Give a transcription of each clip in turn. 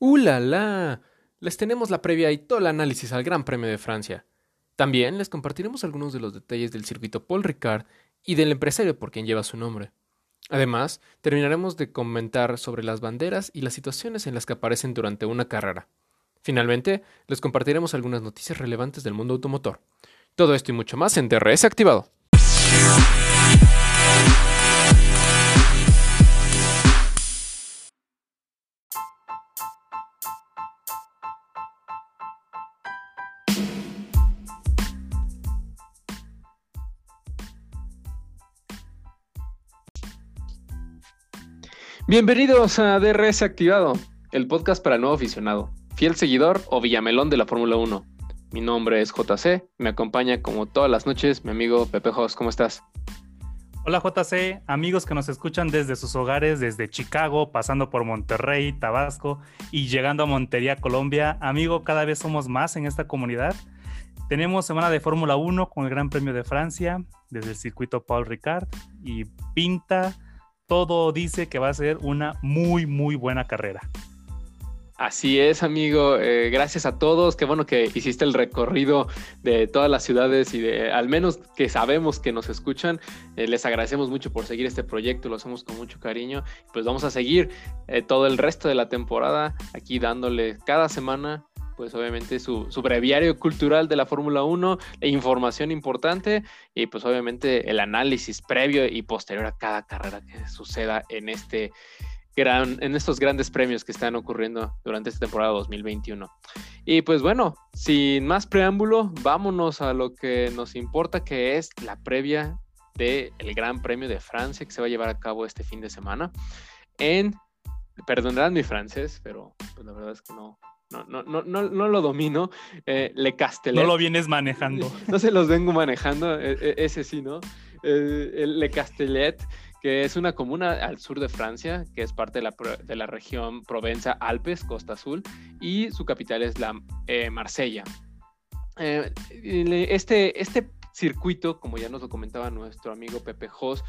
¡Uh! Les tenemos la previa y todo el análisis al Gran Premio de Francia. También les compartiremos algunos de los detalles del circuito Paul Ricard y del empresario por quien lleva su nombre. Además, terminaremos de comentar sobre las banderas y las situaciones en las que aparecen durante una carrera. Finalmente, les compartiremos algunas noticias relevantes del mundo automotor. Todo esto y mucho más en DRS Activado. Bienvenidos a DRS Activado, el podcast para el nuevo aficionado, fiel seguidor o villamelón de la Fórmula 1. Mi nombre es JC, me acompaña como todas las noches mi amigo Pepe Jos, ¿cómo estás? Hola JC, amigos que nos escuchan desde sus hogares, desde Chicago, pasando por Monterrey, Tabasco y llegando a Montería, Colombia. Amigo, cada vez somos más en esta comunidad. Tenemos semana de Fórmula 1 con el Gran Premio de Francia, desde el circuito Paul Ricard, y pinta todo dice que va a ser una muy, muy buena carrera. Así es, amigo. Eh, gracias a todos. Qué bueno que hiciste el recorrido de todas las ciudades y de al menos que sabemos que nos escuchan. Eh, les agradecemos mucho por seguir este proyecto, lo hacemos con mucho cariño. Pues vamos a seguir eh, todo el resto de la temporada aquí dándole cada semana pues obviamente su, breviario cultural de la Fórmula 1, e información importante y pues obviamente el análisis previo y posterior a cada carrera que suceda en este gran, en estos grandes premios que están ocurriendo durante esta temporada 2021. Y pues bueno, sin más preámbulo, vámonos a lo que nos importa, que es la previa del Gran Premio de Francia que se va a llevar a cabo este fin de semana en perdonarán mi francés, pero pues la verdad es que no, no, no, no, no, no lo domino. Eh, Le Castellet. No lo vienes manejando. No se los vengo manejando, e, e, ese sí, ¿no? Eh, Le Castellet, que es una comuna al sur de Francia, que es parte de la, de la región Provenza-Alpes, Costa Azul, y su capital es la eh, Marsella. este, este circuito, como ya nos lo comentaba nuestro amigo Pepe Jos,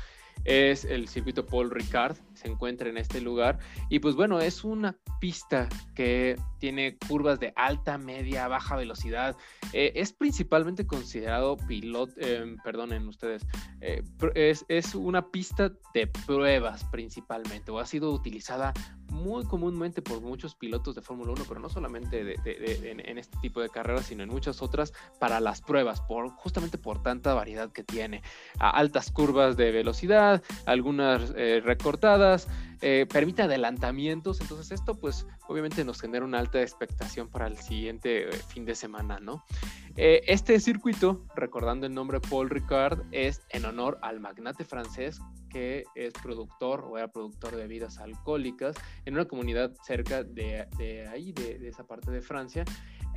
es el circuito Paul Ricard, se encuentra en este lugar. Y pues bueno, es una pista que tiene curvas de alta, media, baja velocidad, eh, es principalmente considerado piloto, eh, perdonen ustedes, eh, es, es, una pista de pruebas principalmente o ha sido utilizada muy comúnmente por muchos pilotos de Fórmula 1, pero no solamente en, este tipo de carreras, sino en muchas otras para las pruebas, por, justamente por tanta variedad que tiene. Altas curvas de velocidad, algunas eh, recortadas, eh, permite adelantamientos, entonces esto pues obviamente nos genera una alta expectación para el siguiente eh, fin de semana, ¿no? este circuito, recordando el nombre Paul Ricard, es en honor al magnate francés que es productor o era productor de bebidas alcohólicas en una comunidad cerca de, ahí, de, esa parte de Francia.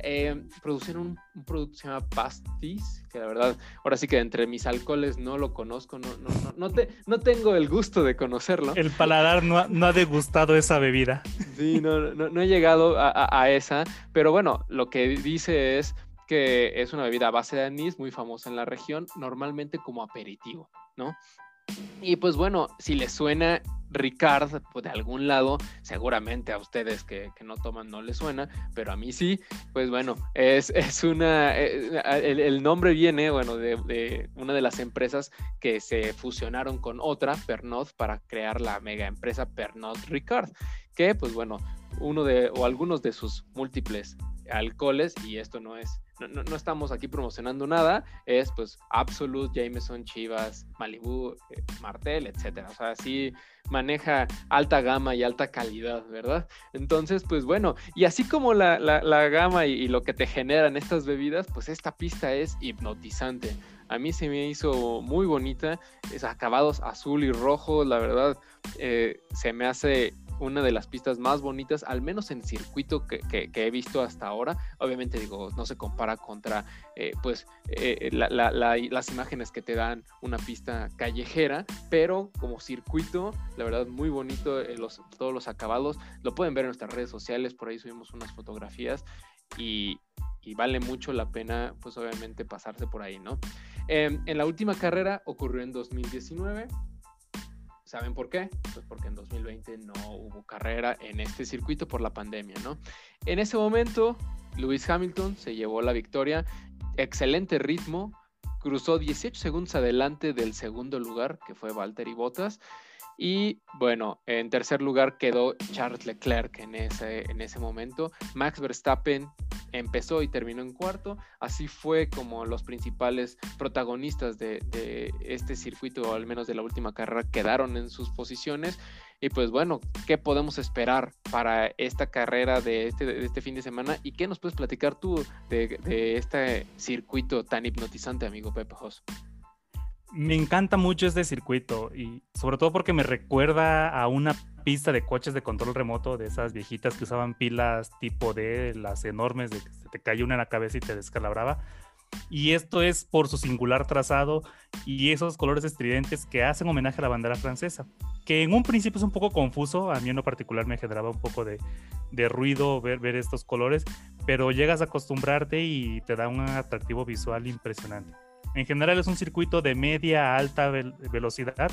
Eh, producieron un, producto que se llama Pastis, que la verdad, ahora sí que entre mis alcoholes no lo conozco, no, no, no, no, te, no tengo el gusto de conocerlo. El paladar no ha, no ha degustado esa bebida. Sí, no, no, no he llegado a, a, esa, pero bueno, lo que dice es que es una bebida a base de anís muy famosa en la región, normalmente como aperitivo, ¿no? Y pues bueno, si les suena Ricard de algún lado, seguramente a ustedes que, no toman no les suena, pero a mí sí, pues bueno, es, es una, eh, el, nombre viene, bueno, de, una de las empresas que se fusionaron con otra, Pernod, para crear la mega empresa Pernod Ricard, que pues bueno, uno de, o algunos de sus múltiples alcoholes, y esto no es no, estamos aquí promocionando nada, es pues Absolute, Jameson, Chivas, Malibu, eh, Martel, etcétera. O sea, sí maneja alta gama y alta calidad, ¿verdad? Entonces, pues bueno, y así como la, gama y, lo que te generan estas bebidas, pues esta pista es hipnotizante. A mí se me hizo muy bonita, es acabados azul y rojo, la verdad, eh, se me hace una de las pistas más bonitas, al menos en circuito que, he visto hasta ahora. Obviamente digo, no se compara contra eh, pues eh, las imágenes que te dan una pista callejera, pero como circuito, la verdad muy bonito, eh, todos los acabados, lo pueden ver en nuestras redes sociales, por ahí subimos unas fotografías y, vale mucho la pena, pues obviamente pasarse por ahí, ¿no? Em, en la última carrera ocurrió en 2019 ¿Saben por qué? Pues porque 2020 no hubo carrera en este circuito por la pandemia, ¿no? En ese momento, Lewis Hamilton se llevó la victoria, excelente ritmo, cruzó 18 segundos adelante del segundo lugar, que fue Valtteri Bottas, y bueno, en tercer lugar quedó Charles Leclerc en ese, en ese momento. Max Verstappen empezó y terminó en cuarto. Así fue como los principales protagonistas de, este circuito, o al menos de la última carrera, quedaron en sus posiciones. Y pues bueno, ¿qué podemos esperar para esta carrera de este, este fin de semana? ¿Y qué nos puedes platicar tú de, este circuito tan hipnotizante, amigo Pepe Jos? Me encanta mucho este circuito y sobre todo porque me recuerda a una pista de coches de control remoto de esas viejitas que usaban pilas tipo D, las enormes de que se te cae una en la cabeza y te descalabraba. Y esto es por su singular trazado y esos colores estridentes que hacen homenaje a la bandera francesa, que en un principio es un poco confuso, a mí en lo particular me generaba un poco de, de ruido ver, ver estos colores, pero llegas a acostumbrarte y te da un atractivo visual impresionante. En general es un circuito de media a alta velocidad,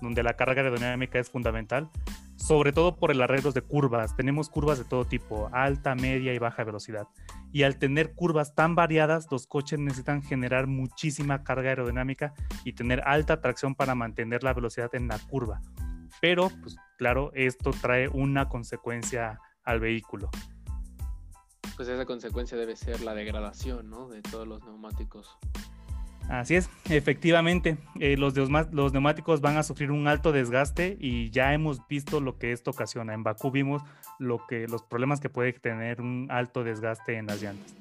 donde la carga aerodinámica es fundamental, sobre todo por el arreglo de curvas. Tenemos curvas de todo tipo, alta, media y baja velocidad. Y al tener curvas tan variadas, los coches necesitan generar muchísima carga aerodinámica y tener alta tracción para mantener la velocidad en la curva. Pero, pues claro, esto trae una consecuencia al vehículo. Pues esa consecuencia debe ser la degradación, ¿no? De todos los neumáticos. Así es, efectivamente, eh, los, los, neumáticos van a sufrir un alto desgaste y ya hemos visto lo que esto ocasiona. En Bakú vimos los problemas que puede tener un alto desgaste en las llantas.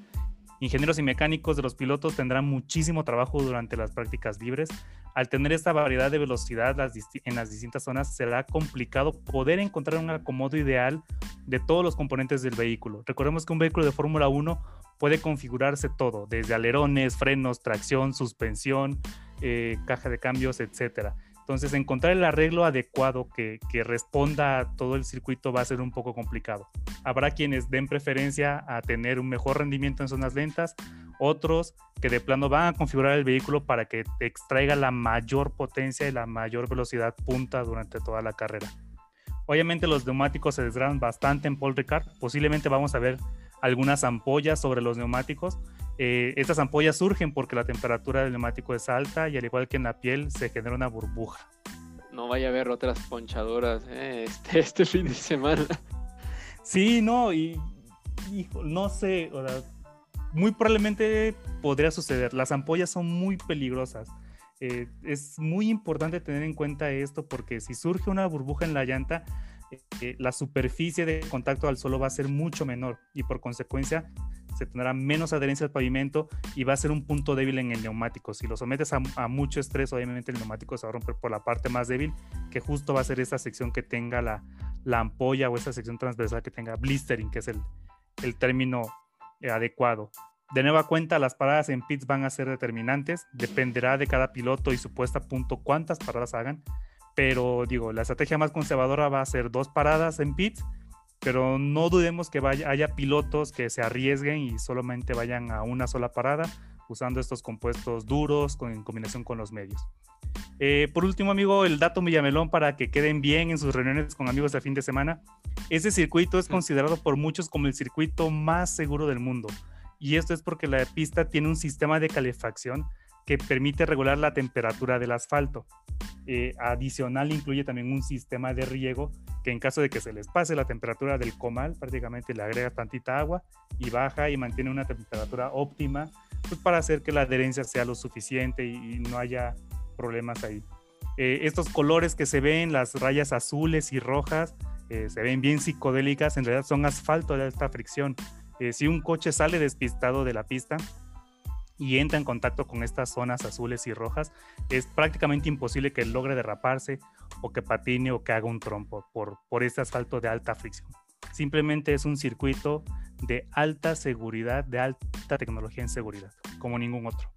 Ingenieros y mecánicos de los pilotos tendrán muchísimo trabajo durante las prácticas libres. Al tener esta variedad de velocidad en las distintas zonas, será complicado poder encontrar un acomodo ideal de todos los componentes del vehículo. Recordemos que un vehículo de Fórmula 1 puede configurarse todo, desde alerones, frenos, tracción, suspensión, eh, caja de cambios, etcétera. Entonces, encontrar el arreglo adecuado que, que, responda a todo el circuito va a ser un poco complicado. Habrá quienes den preferencia a tener un mejor rendimiento en zonas lentas, otros que de plano van a configurar el vehículo para que extraiga la mayor potencia y la mayor velocidad punta durante toda la carrera. Obviamente los neumáticos se desgradan bastante en Paul Ricard, posiblemente vamos a ver algunas ampollas sobre los neumáticos. Eh, estas ampollas surgen porque la temperatura del neumático es alta y al igual que en la piel se genera una burbuja. No vaya a haber otras ponchadoras eh, este, este, fin de semana. Sí, no, y, no sé, muy probablemente podría suceder. Las ampollas son muy peligrosas. Eh, es muy importante tener en cuenta esto porque si surge una burbuja en la llanta, eh, la superficie de contacto al suelo va a ser mucho menor y por consecuencia se tendrá menos adherencia al pavimento y va a ser un punto débil en el neumático. Si lo sometes a, mucho estrés, obviamente el neumático se va a romper por la parte más débil, que justo va a ser esta sección que tenga la, la ampolla o esta sección transversal que tenga blistering, que es el, el término eh, adecuado. De nueva cuenta, las paradas en pits van a ser determinantes, dependerá de cada piloto y su puesta a punto cuántas paradas hagan pero digo, la estrategia más conservadora va a ser dos paradas en pits, pero no dudemos que vaya, haya pilotos que se arriesguen y solamente vayan a una sola parada usando estos compuestos duros con, en combinación con los medios. Eh, por último, amigo, el dato Villamelón para que queden bien en sus reuniones con amigos de fin de semana. Este circuito es considerado por muchos como el circuito más seguro del mundo. Y esto es porque la pista tiene un sistema de calefacción que permite regular la temperatura del asfalto. Eh, adicional incluye también un sistema de riego que en caso de que se les pase la temperatura del comal, prácticamente le agrega tantita agua y baja y mantiene una temperatura óptima pues para hacer que la adherencia sea lo suficiente y, no haya problemas ahí. Eh, estos colores que se ven, las rayas azules y rojas, eh, se ven bien psicodélicas, en realidad son asfalto de alta fricción. si un coche sale despistado de la pista, y entra en contacto con estas zonas azules y rojas, es prácticamente imposible que logre derraparse o que patine o que haga un trompo por, por este asfalto de alta fricción. Simplemente es un circuito de alta seguridad, de alta tecnología en seguridad, como ningún otro.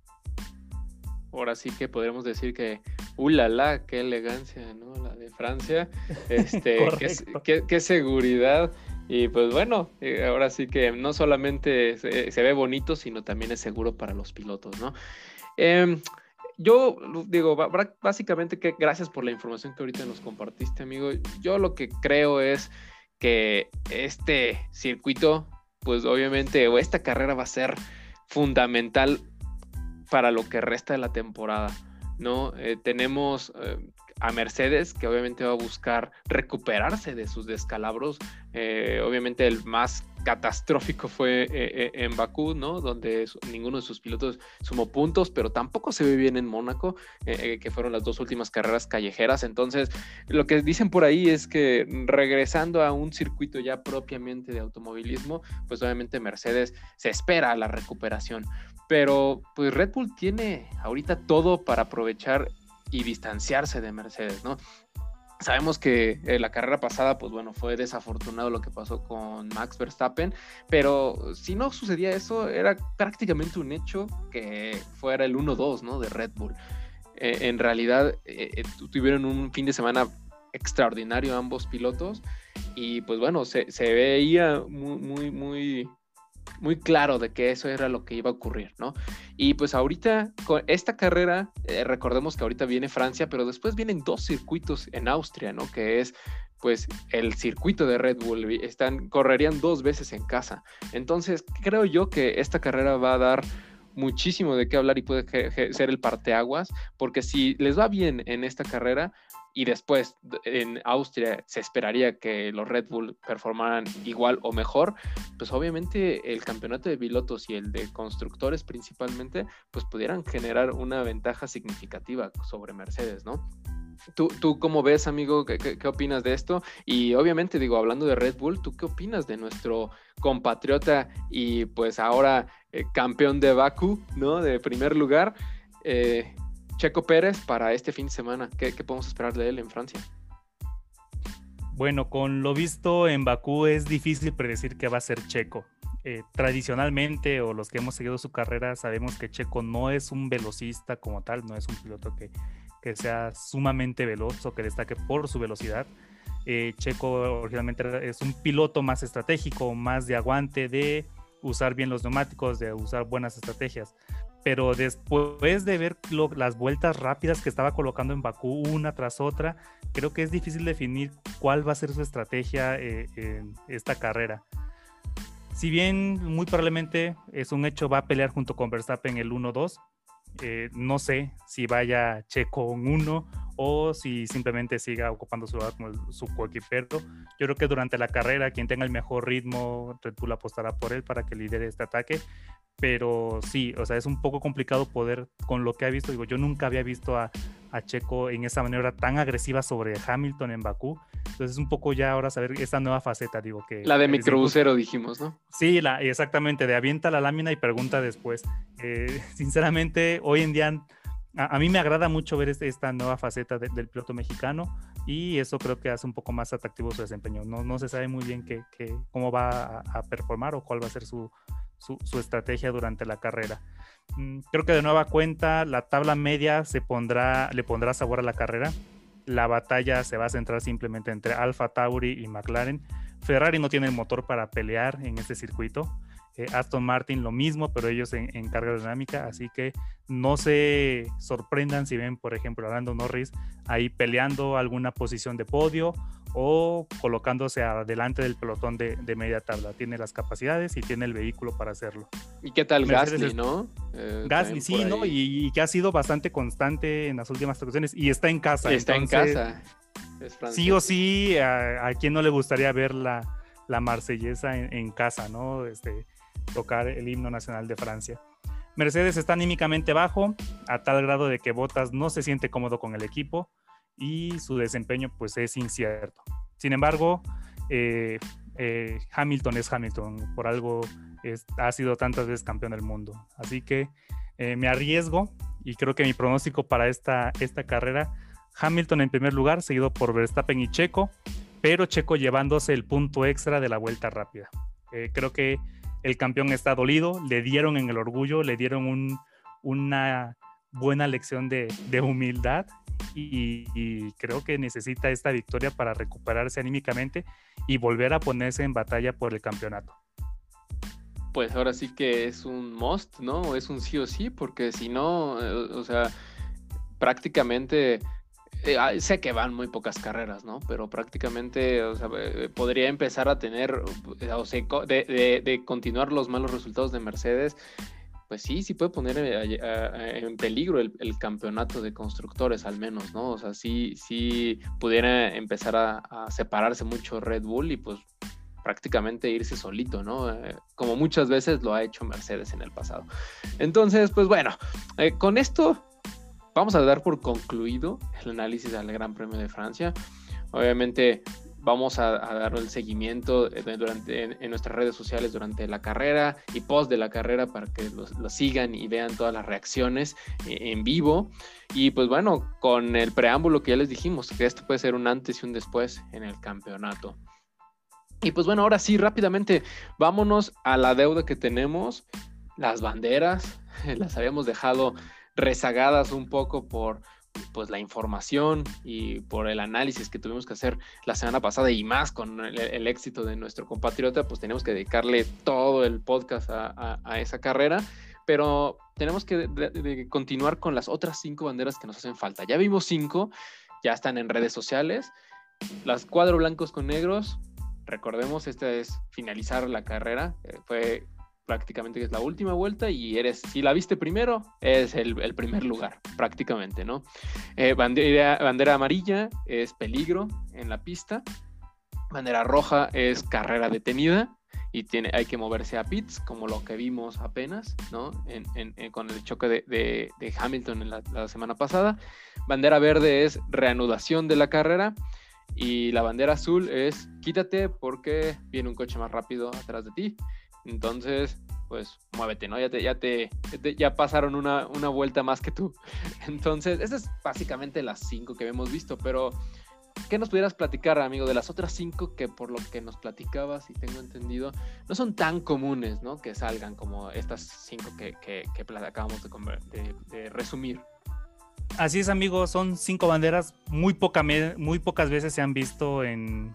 Ahora sí que podríamos decir que, ¡ulala! Uh, ¡Qué elegancia, ¿no? La de Francia. Este, qué, qué seguridad. Y pues bueno, eh, ahora sí que no solamente se, ve bonito, sino también es seguro para los pilotos, ¿no? Em, yo digo, básicamente que gracias por la información que ahorita nos compartiste, amigo. Yo lo que creo es que este circuito, pues obviamente, o esta carrera va a ser fundamental para lo que resta de la temporada, ¿no? Eh, tenemos eh, a Mercedes, que obviamente va a buscar recuperarse de sus descalabros. Eh, obviamente el más catastrófico fue eh, eh, en Bakú, ¿no? Donde ninguno de sus pilotos sumó puntos, pero tampoco se ve bien en Mónaco, que fueron las dos últimas carreras callejeras. Entonces, lo que dicen por ahí es que regresando a un circuito ya propiamente de automovilismo, pues obviamente Mercedes se espera la recuperación. Pero pues Red Bull tiene ahorita todo para aprovechar y distanciarse de Mercedes, ¿no? Sabemos que eh, la carrera pasada, pues bueno, fue desafortunado lo que pasó con Max Verstappen, pero si no sucedía eso, era prácticamente un hecho que fuera el 1-2, ¿no? De Red Bull. Eh, en realidad, eh, tuvieron un fin de semana extraordinario ambos pilotos y pues bueno, se, se veía muy, muy, muy muy claro de que eso era lo que iba a ocurrir, ¿no? Y pues ahorita, con esta carrera, eh, recordemos que ahorita viene Francia, pero después vienen dos circuitos en Austria, ¿no? Que es pues el circuito de Red Bull, están, correrían dos veces en casa. Entonces, creo yo que esta carrera va a dar muchísimo de qué hablar y puede ser el parteaguas, porque si les va bien en esta carrera, y después en Austria se esperaría que los Red Bull performaran igual o mejor, pues obviamente el campeonato de pilotos y el de constructores principalmente, pues pudieran generar una ventaja significativa sobre Mercedes, ¿no? ¿Tú, ¿Tú cómo ves, amigo? ¿Qué, opinas de esto? Y obviamente, digo, hablando de Red Bull, ¿tú qué opinas de nuestro compatriota y pues ahora eh, campeón de Baku, ¿no? De primer lugar. Eh, Checo Pérez para este fin de semana. ¿Qué, podemos esperar de él en Francia? Bueno, con lo visto en Bakú es difícil predecir que va a ser Checo. Eh, tradicionalmente, o los que hemos seguido su carrera, sabemos que Checo no es un velocista como tal, no es un piloto que, que sea sumamente veloz o que destaque por su velocidad. Eh, Checo originalmente es un piloto más estratégico, más de aguante, de usar bien los neumáticos, de usar buenas estrategias pero después de ver las vueltas rápidas que estaba colocando en Bakú una tras otra, creo que es difícil definir cuál va a ser su estrategia eh, en esta carrera. Si bien muy probablemente es un hecho, va a pelear junto con Verstappen el 1-2, eh, no sé si vaya Checo 1 o si simplemente siga ocupando su lugar como su coequipero. Yo creo que durante la carrera, quien tenga el mejor ritmo, Red Bull apostará por él para que lidere este ataque pero sí, o sea, es un poco complicado poder, con lo que ha visto, digo, yo nunca había visto a, Checo en esa manera tan agresiva sobre Hamilton en Bakú, entonces es un poco ya ahora saber esta nueva faceta, digo que... La de microbusero dijimos, ¿no? Sí, la, exactamente, de avienta la lámina y pregunta después. Eh, sinceramente, hoy en día... A, mí me agrada mucho ver este, esta nueva faceta del piloto mexicano y eso creo que hace un poco más atractivo su desempeño. No, no se sabe muy bien que, cómo va a, performar o cuál va a ser su, su, estrategia durante la carrera. Mm, creo que de nueva cuenta la tabla media se pondrá, le pondrá sabor a la carrera. La batalla se va a centrar simplemente entre Alfa Tauri y McLaren. Ferrari no tiene el motor para pelear en este circuito. Eh, Aston Martin lo mismo, pero ellos en, carga aerodinámica, así que no se sorprendan si ven, por ejemplo, a Norris ahí peleando alguna posición de podio o colocándose adelante del pelotón de, media tabla. Tiene las capacidades y tiene el vehículo para hacerlo. ¿Y qué tal Gasly, no? Eh, Gasly, sí, ¿no? Y, que ha sido bastante constante en las últimas actuaciones y está en casa. está en casa. sí o sí, a, quien no le gustaría ver la, la marsellesa en, casa, ¿no? Este, tocar el himno nacional de Francia. Mercedes está anímicamente bajo, a tal grado de que Bottas no se siente cómodo con el equipo y su desempeño pues es incierto. Sin embargo, eh, eh, Hamilton es Hamilton, por algo ha sido tantas veces campeón del mundo. Así que eh, me arriesgo y creo que mi pronóstico para esta, esta carrera, Hamilton en primer lugar, seguido por Verstappen y Checo, pero Checo llevándose el punto extra de la vuelta rápida. creo que el campeón está dolido, le dieron en el orgullo, le dieron una buena lección de, humildad y, creo que necesita esta victoria para recuperarse anímicamente y volver a ponerse en batalla por el campeonato. Pues ahora sí que es un must, ¿no? Es un sí o sí, porque si no, eh, o sea, prácticamente eh, sé que van muy pocas carreras, ¿no? Pero prácticamente eh, podría empezar a tener, o sea, de, continuar los malos resultados de Mercedes, pues sí, sí puede poner en peligro el, campeonato de constructores al menos, ¿no? O sea, sí, sí pudiera empezar a, separarse mucho Red Bull y pues prácticamente irse solito, ¿no? Eh, como muchas veces lo ha hecho Mercedes en el pasado. Entonces, pues bueno, con esto vamos a dar por concluido el análisis del Gran Premio de Francia. Obviamente vamos a, dar el seguimiento durante, en, nuestras redes sociales durante la carrera y post de la carrera para que lo sigan y vean todas las reacciones e, en vivo. Y pues bueno, con el preámbulo que ya les dijimos, que esto puede ser un antes y un después en el campeonato. Y pues bueno, ahora sí, rápidamente, vámonos a la deuda que tenemos, las banderas, las habíamos dejado rezagadas un poco por pues la información y por el análisis que tuvimos que hacer la semana pasada y más con el, éxito de nuestro compatriota, pues tenemos que dedicarle todo el podcast a, esa carrera, pero tenemos que continuar con las otras cinco banderas que nos hacen falta. Ya vimos cinco, ya están en redes sociales, las cuadro blancos con negros, recordemos, esta es finalizar la carrera, eh, fue prácticamente que es la última vuelta y eres, si la viste primero, es el, primer lugar, prácticamente, ¿no? Eh, bandera, bandera amarilla es peligro en la pista, bandera roja es carrera detenida y tiene, hay que moverse a pits, como lo que vimos apenas, ¿no? con el choque de, Hamilton en la semana pasada. Bandera verde es reanudación de la carrera. Y la bandera azul es quítate porque viene un coche más rápido atrás de ti. Entonces, pues muévete, ¿no? Ya te, ya te, ya pasaron una, una, vuelta más que tú. Entonces, esas es básicamente las cinco que hemos visto, pero ¿qué nos pudieras platicar, amigo, de las otras cinco que por lo que nos platicabas y tengo entendido, no son tan comunes, ¿no? Que salgan como estas cinco que, que, acabamos de, de, resumir. Así es, amigo, son cinco banderas, muy, poca, muy pocas veces se han visto en,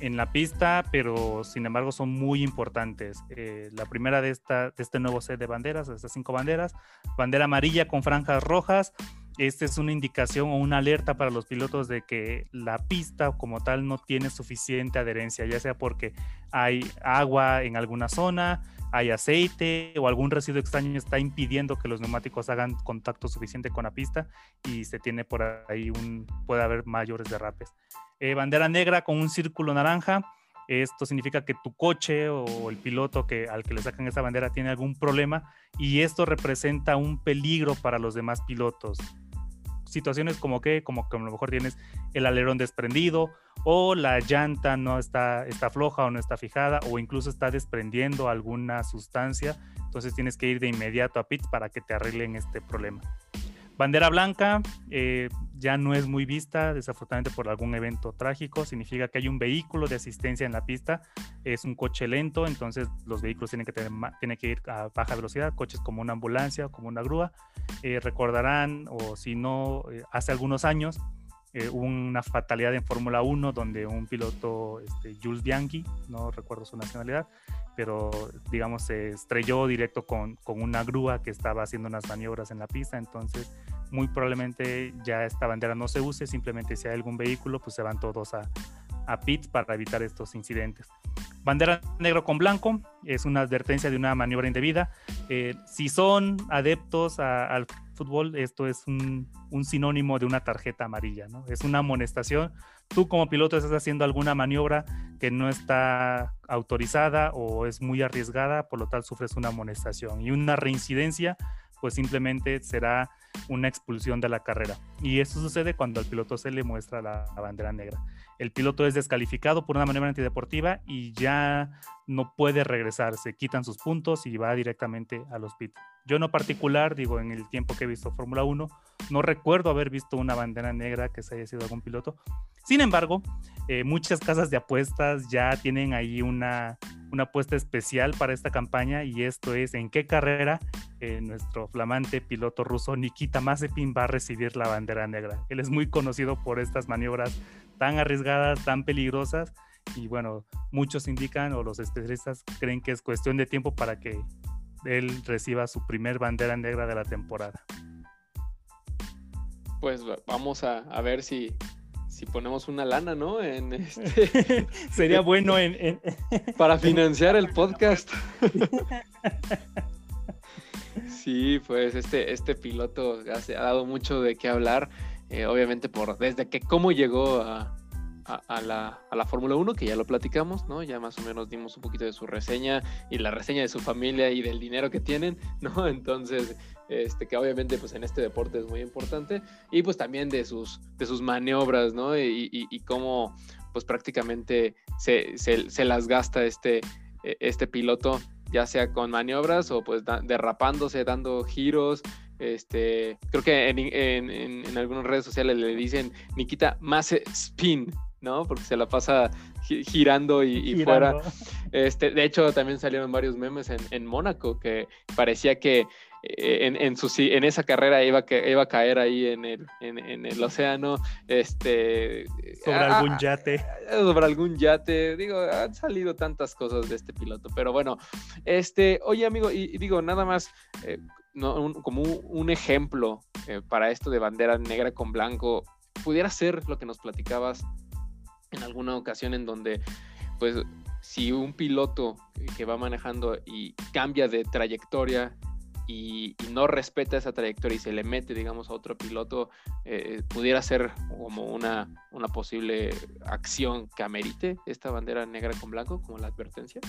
en la pista, pero sin embargo son muy importantes. Eh, la primera de, esta, de este nuevo set de banderas, de estas cinco banderas, bandera amarilla con franjas rojas. Esta es una indicación o una alerta para los pilotos de que la pista como tal no tiene suficiente adherencia, ya sea porque hay agua en alguna zona, hay aceite o algún residuo extraño está impidiendo que los neumáticos hagan contacto suficiente con la pista y se tiene por ahí un, puede haber mayores derrapes. Eh, bandera negra con un círculo naranja. Esto significa que tu coche o el piloto que, al que le sacan esa bandera tiene algún problema y esto representa un peligro para los demás pilotos. Situaciones como que, como que a lo mejor tienes el alerón desprendido o la llanta no está, está floja o no está fijada o incluso está desprendiendo alguna sustancia. Entonces tienes que ir de inmediato a pits para que te arreglen este problema. Bandera blanca eh, ya no es muy vista, desafortunadamente por algún evento trágico. Significa que hay un vehículo de asistencia en la pista. Es un coche lento, entonces los vehículos tienen que, tener, que ir a baja velocidad. Coches como una ambulancia o como una grúa. Eh, recordarán, o si no, eh, hace algunos años hubo una fatalidad en Fórmula 1 donde un piloto, este, Jules Bianchi, no recuerdo su nacionalidad, pero digamos se estrelló directo con, con, una grúa que estaba haciendo unas maniobras en la pista, entonces muy probablemente ya esta bandera no se use, simplemente si hay algún vehículo, pues se van todos a, a pits para evitar estos incidentes. Bandera negro con blanco es una advertencia de una maniobra indebida. Eh, si son adeptos al fútbol, esto es un, sinónimo de una tarjeta amarilla, ¿no? Es una amonestación. Tú como piloto estás haciendo alguna maniobra que no está autorizada o es muy arriesgada, por lo tal sufres una amonestación. Y una reincidencia, pues simplemente será una expulsión de la carrera. Y eso sucede cuando al piloto se le muestra la, bandera negra. El piloto es descalificado por una maniobra antideportiva y ya no puede regresar. Se quitan sus puntos y va directamente a los. Yo en particular, digo, en el tiempo que he visto Fórmula 1, no recuerdo haber visto una bandera negra que se haya sido algún piloto. Sin embargo, eh, muchas casas de apuestas ya tienen ahí una, una apuesta especial para esta campaña y esto es en qué carrera eh, nuestro flamante piloto ruso Nikita Mazepin va a recibir la bandera negra. Él es muy conocido por estas maniobras tan arriesgadas, tan peligrosas y bueno, muchos indican o los especialistas creen que es cuestión de tiempo para que él reciba su primer bandera negra de la temporada. pues vamos a, ver si, si ponemos una lana, ¿no? En este... Sería bueno en, para financiar el podcast. sí, pues este, este piloto ha, ha dado mucho de qué hablar, eh, obviamente por desde que cómo llegó a, a, la, a la Fórmula 1, que ya lo platicamos, ¿no? Ya más o menos dimos un poquito de su reseña y la reseña de su familia y del dinero que tienen, ¿no? Entonces, este, que obviamente pues en este deporte es muy importante, y pues también de sus, de sus maniobras, ¿no? Y, y, cómo pues prácticamente se, se, se, las gasta este, e, este piloto, ya sea con maniobras o pues derrapándose, dando giros, este, creo que en, en, en, algunas redes sociales le dicen Nikita más spin, ¿no? Porque se la pasa girando y, fuera. Este, de hecho, también salieron varios memes en, en Mónaco que parecía que eh, en, en, su, en esa carrera iba, que, iba a caer ahí en el, en, el océano. Este, sobre ah, algún yate. Sobre algún yate. Digo, han salido tantas cosas de este piloto. Pero bueno, este, oye amigo, y, digo, nada más, eh, no, como un, ejemplo eh, para esto de bandera negra con blanco, pudiera ser lo que nos platicabas en alguna ocasión en donde, pues, si un piloto que va manejando y cambia de trayectoria y, no respeta esa trayectoria y se le mete, digamos, a otro piloto, eh, pudiera ser como una, una posible acción que amerite esta bandera negra con blanco, como la advertencia.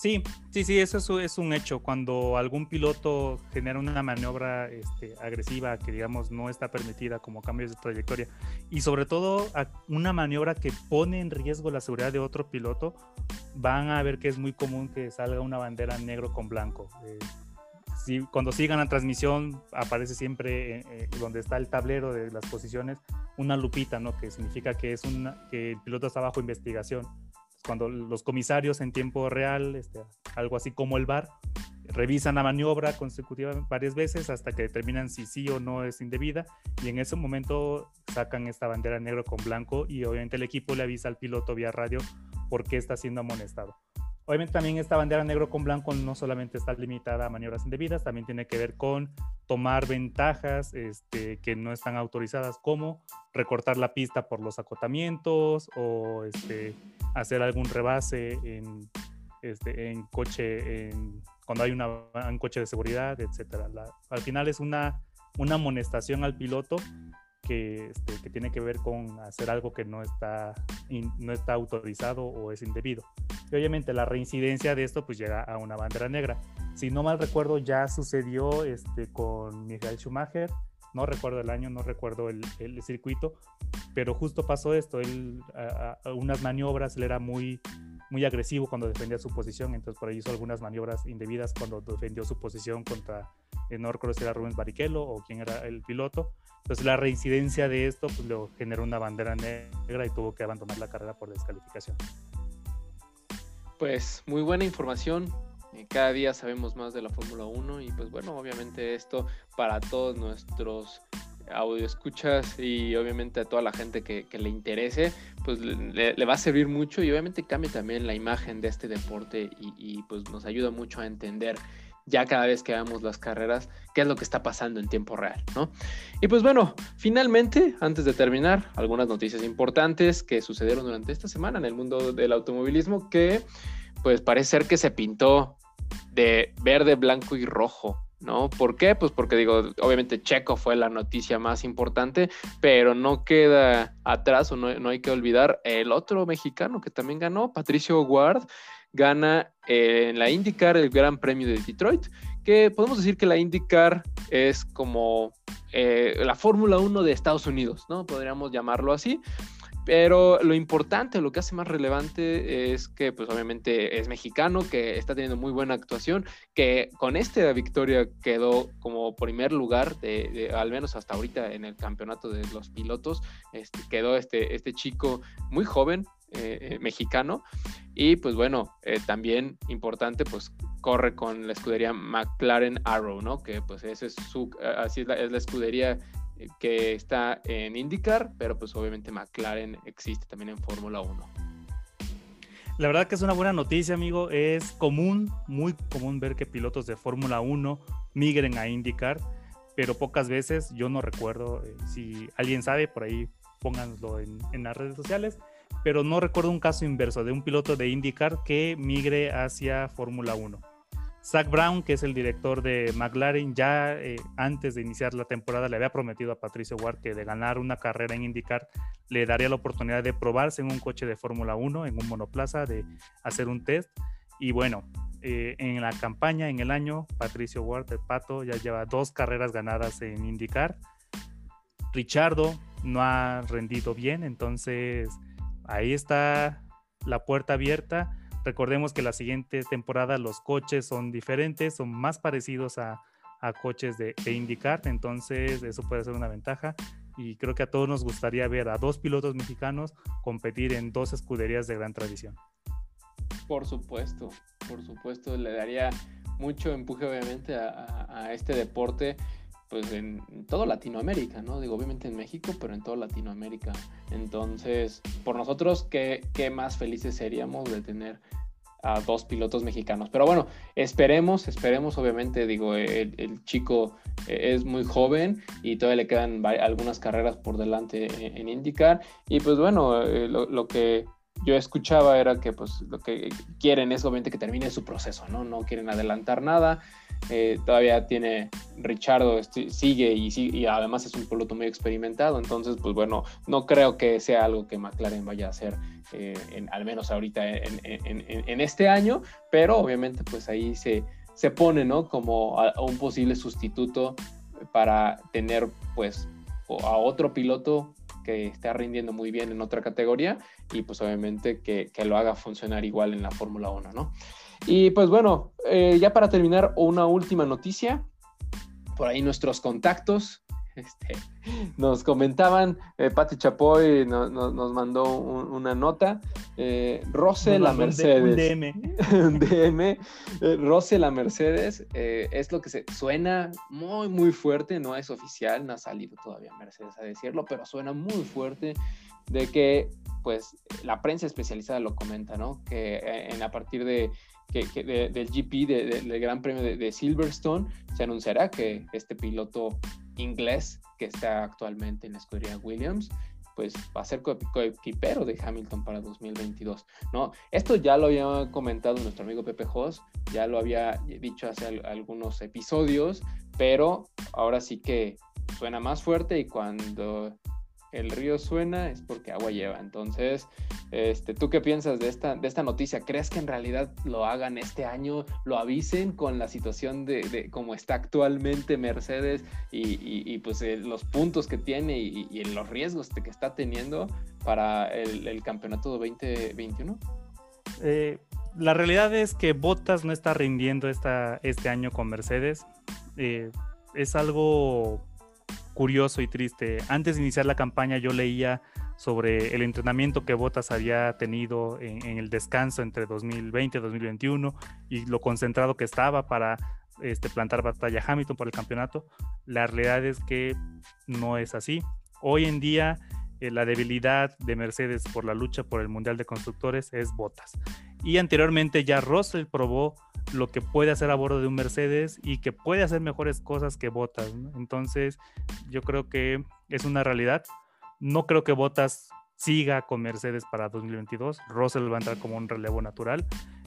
Sí, sí, sí, eso es, un hecho. Cuando algún piloto genera una maniobra este, agresiva que, digamos, no está permitida como cambios de trayectoria y sobre todo una maniobra que pone en riesgo la seguridad de otro piloto, van a ver que es muy común que salga una bandera negro con blanco. Eh, si, cuando sigan la transmisión aparece siempre eh, eh, donde está el tablero de las posiciones una lupita, ¿no? Que significa que, es una, que el piloto está bajo investigación cuando los comisarios en tiempo real, este, algo así como el VAR, revisan la maniobra consecutiva varias veces hasta que determinan si sí o no es indebida y en ese momento sacan esta bandera negro con blanco y obviamente el equipo le avisa al piloto vía radio por qué está siendo amonestado. Obviamente también esta bandera negro con blanco no solamente está limitada a maniobras indebidas, también tiene que ver con tomar ventajas este, que no están autorizadas, como recortar la pista por los acotamientos o este, hacer algún rebase en, este, en coche, en, cuando hay una, un coche de seguridad, etc. al final es una, una amonestación al piloto que, este, que, tiene que ver con hacer algo que no está, no está autorizado o es indebido. Y obviamente la reincidencia de esto pues llega a una bandera negra. Si no mal recuerdo ya sucedió este, con Michael Schumacher, no recuerdo el año, no recuerdo el, circuito, pero justo pasó esto, él a, unas maniobras, él era muy, muy agresivo cuando defendía su posición, entonces por ahí hizo algunas maniobras indebidas cuando defendió su posición contra, no recuerdo si era Rubens Barrichello o quién era el piloto, entonces la reincidencia de esto pues, le generó una bandera negra y tuvo que abandonar la carrera por descalificación. Pues muy buena información. Cada día sabemos más de la Fórmula 1 y pues bueno, obviamente esto para todos nuestros audio escuchas y obviamente a toda la gente que, le interese, pues le, va a servir mucho y obviamente cambia también la imagen de este deporte y, pues nos ayuda mucho a entender ya cada vez que hagamos las carreras, qué es lo que está pasando en tiempo real, ¿no? Y pues bueno, finalmente, antes de terminar, algunas noticias importantes que sucedieron durante esta semana en el mundo del automovilismo que pues parece ser que se pintó de verde, blanco y rojo, ¿no? ¿Por qué? Pues porque digo, obviamente Checo fue la noticia más importante, pero no queda atrás o no, no hay que olvidar el otro mexicano que también ganó, Patricio Ward, gana en la IndyCar el Gran Premio de Detroit, que podemos decir que la IndyCar es como eh, la Fórmula 1 de Estados Unidos, ¿no? Podríamos llamarlo así. Pero lo importante, lo que hace más relevante es que, pues obviamente es mexicano, que está teniendo muy buena actuación, que con esta victoria quedó como primer lugar, de, al menos hasta ahorita en el campeonato de los pilotos, este, quedó este, este chico muy joven, eh, eh, mexicano. Y pues bueno, eh, también importante, pues corre con la escudería McLaren Arrow, ¿no? Que pues ese es su, así es la, es la escudería que está en IndyCar, pero pues obviamente McLaren existe también en Fórmula 1. La verdad que es una buena noticia, amigo. Es común, muy común ver que pilotos de Fórmula 1 migren a IndyCar pero pocas veces, yo no recuerdo, eh, si alguien sabe, por ahí pónganlo en, en, las redes sociales, pero no recuerdo un caso inverso de un piloto de IndyCar que migre hacia Fórmula 1. Zach Brown, que es el director de McLaren, ya eh, antes de iniciar la temporada le había prometido a Patricio Ward que de ganar una carrera en IndyCar le daría la oportunidad de probarse en un coche de Fórmula 1, en un monoplaza, de hacer un test. Y bueno, eh, en la campaña, en el año, Patricio Ward, el pato, ya lleva dos carreras ganadas en IndyCar. Richardo no ha rendido bien, entonces ahí está la puerta abierta Recordemos que la siguiente temporada los coches son diferentes, son más parecidos a, coches de, IndyCar, entonces eso puede ser una ventaja y creo que a todos nos gustaría ver a dos pilotos mexicanos competir en dos escuderías de gran tradición. Por supuesto, por supuesto, le daría mucho empuje obviamente a, este deporte pues en, todo Latinoamérica, ¿no? Digo, obviamente en México, pero en toda Latinoamérica. Entonces, por nosotros, ¿qué, qué más felices seríamos de tener a dos pilotos mexicanos. Pero bueno, esperemos, esperemos, obviamente, digo, el, chico es muy joven y todavía le quedan algunas carreras por delante en, IndyCar. Y pues bueno, eh, lo, que yo escuchaba era que pues lo que quieren es obviamente que termine su proceso, ¿no? No quieren adelantar nada. Eh, todavía tiene Richardo, este, sigue y, y además es un piloto muy experimentado, entonces pues bueno, no creo que sea algo que McLaren vaya a hacer, eh, al menos ahorita en, este año, pero obviamente pues ahí se, se pone, ¿no? Como un posible sustituto para tener pues a otro piloto que está rindiendo muy bien en otra categoría y pues obviamente que, que lo haga funcionar igual en la Fórmula 1, ¿no? Y pues bueno, eh, ya para terminar, una última noticia. Por ahí nuestros contactos. Este, nos comentaban, eh, Pati Chapoy nos mandó una nota. Eh, Rose la Mercedes. Un DM. DM. Eh, Rose la Mercedes es lo que se suena muy, muy fuerte. No es oficial, no ha salido todavía Mercedes a decirlo, pero suena muy fuerte de que, pues, la prensa especializada lo comenta, ¿no? Que en, a partir de que, del GP, del Gran Premio de, Silverstone, se anunciará que este piloto inglés que está actualmente en la escudería Williams, pues va a ser coequipero de Hamilton para 2022, ¿no? Esto ya lo había comentado nuestro amigo Pepe Jos, ya lo había dicho hace algunos episodios, pero ahora sí que suena más fuerte y cuando el río suena es porque agua lleva. Entonces, este, ¿tú qué piensas de esta, de esta noticia? ¿Crees que en realidad lo hagan este año, lo avisen con la situación de, de cómo está actualmente Mercedes y, pues eh, los puntos que tiene y, los riesgos que está teniendo para el, campeonato 2021? Eh, la realidad es que Bottas no está rindiendo esta, este año con Mercedes. Eh, es algo curioso y triste. Antes de iniciar la campaña yo leía sobre el entrenamiento que Botas había tenido en, el descanso entre 2020 y 2021 y lo concentrado que estaba para este, plantar batalla Hamilton por el campeonato. La realidad es que no es así. Hoy en día eh, la debilidad de Mercedes por la lucha por el Mundial de Constructores es Botas. Y anteriormente ya Russell probó lo que puede hacer a bordo de un Mercedes y que puede hacer mejores cosas que Botas. Entonces, yo creo que es una realidad. No creo que Botas siga con Mercedes para 2022. Russell va a entrar como un relevo natural.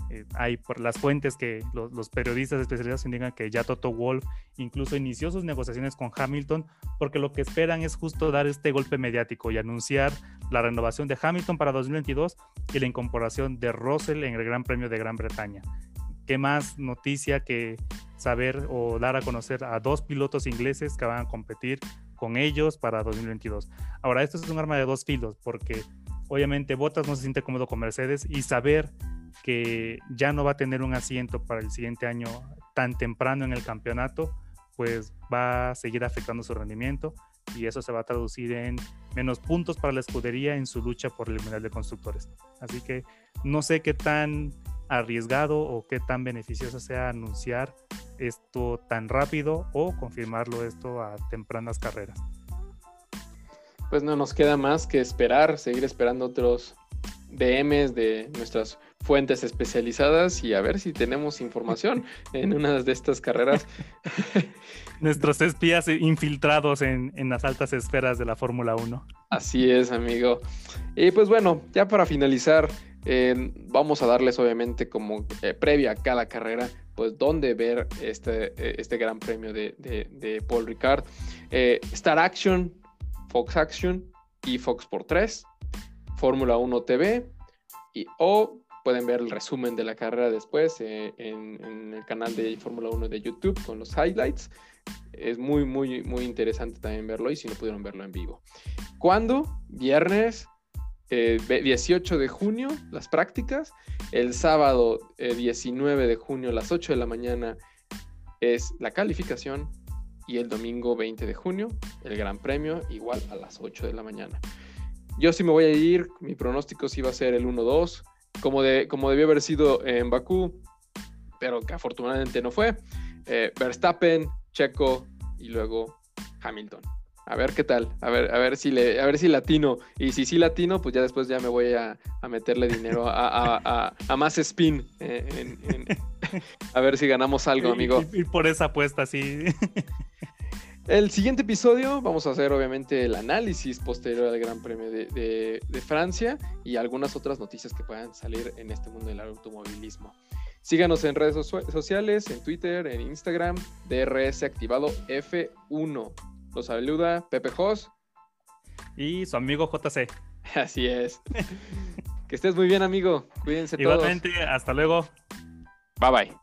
Eh, hay por las fuentes que los, periodistas especializados indican que ya Toto Wolf incluso inició sus negociaciones con Hamilton porque lo que esperan es justo dar este golpe mediático y anunciar la renovación de Hamilton para 2022 y la incorporación de Russell en el Gran Premio de Gran Bretaña qué más noticia que saber o dar a conocer a dos pilotos ingleses que van a competir con ellos para 2022. Ahora, esto es un arma de dos filos porque obviamente Bottas no se siente cómodo con Mercedes y saber que ya no va a tener un asiento para el siguiente año tan temprano en el campeonato, pues va a seguir afectando su rendimiento y eso se va a traducir en menos puntos para la escudería en su lucha por el Mundial de Constructores. Así que no sé qué tan arriesgado o qué tan beneficioso sea anunciar esto tan rápido o confirmarlo esto a tempranas carreras. Pues no nos queda más que esperar, seguir esperando otros DMs de nuestras fuentes especializadas y a ver si tenemos información en una de estas carreras. Nuestros espías infiltrados en, las altas esferas de la Fórmula 1. Así es, amigo. Y pues bueno, ya para finalizar, vamos a darles obviamente como eh, previa a cada carrera, pues dónde ver este, eh, este gran premio de, Paul Ricard. Eh, Star Action, Fox Action y Fox por 3, Fórmula 1 TV y o pueden ver el resumen de la carrera después en, en, el canal de Fórmula 1 de YouTube con los highlights. Es muy, muy, muy interesante también verlo y si no pudieron verlo en vivo. ¿Cuándo? Viernes 18 eh, de junio, las prácticas. El sábado 19 eh, de junio a las 8 de la mañana es la calificación. Y el domingo 20 de junio, el Gran Premio, igual a las 8 de la mañana. Yo sí me voy a ir, mi pronóstico sí va a ser el 1-2, como, de, como debió haber sido en Bakú, pero que afortunadamente no fue. Eh, Verstappen, Checo y luego Hamilton. A ver qué tal, a ver, a ver si le, a ver si latino. Y si sí latino, pues ya después ya me voy a, meterle dinero a, más spin. Eh, a ver si ganamos algo, amigo. Y, por esa apuesta, sí. El siguiente episodio vamos a hacer obviamente el análisis posterior al Gran Premio de, de, Francia y algunas otras noticias que puedan salir en este mundo del automovilismo. Síganos en redes sociales, en Twitter, en Instagram, DRS activado F1. Los saluda Pepe Jos. Y su amigo JC. Así es. que estés muy bien, amigo. Cuídense Igualmente, hasta luego. Bye bye.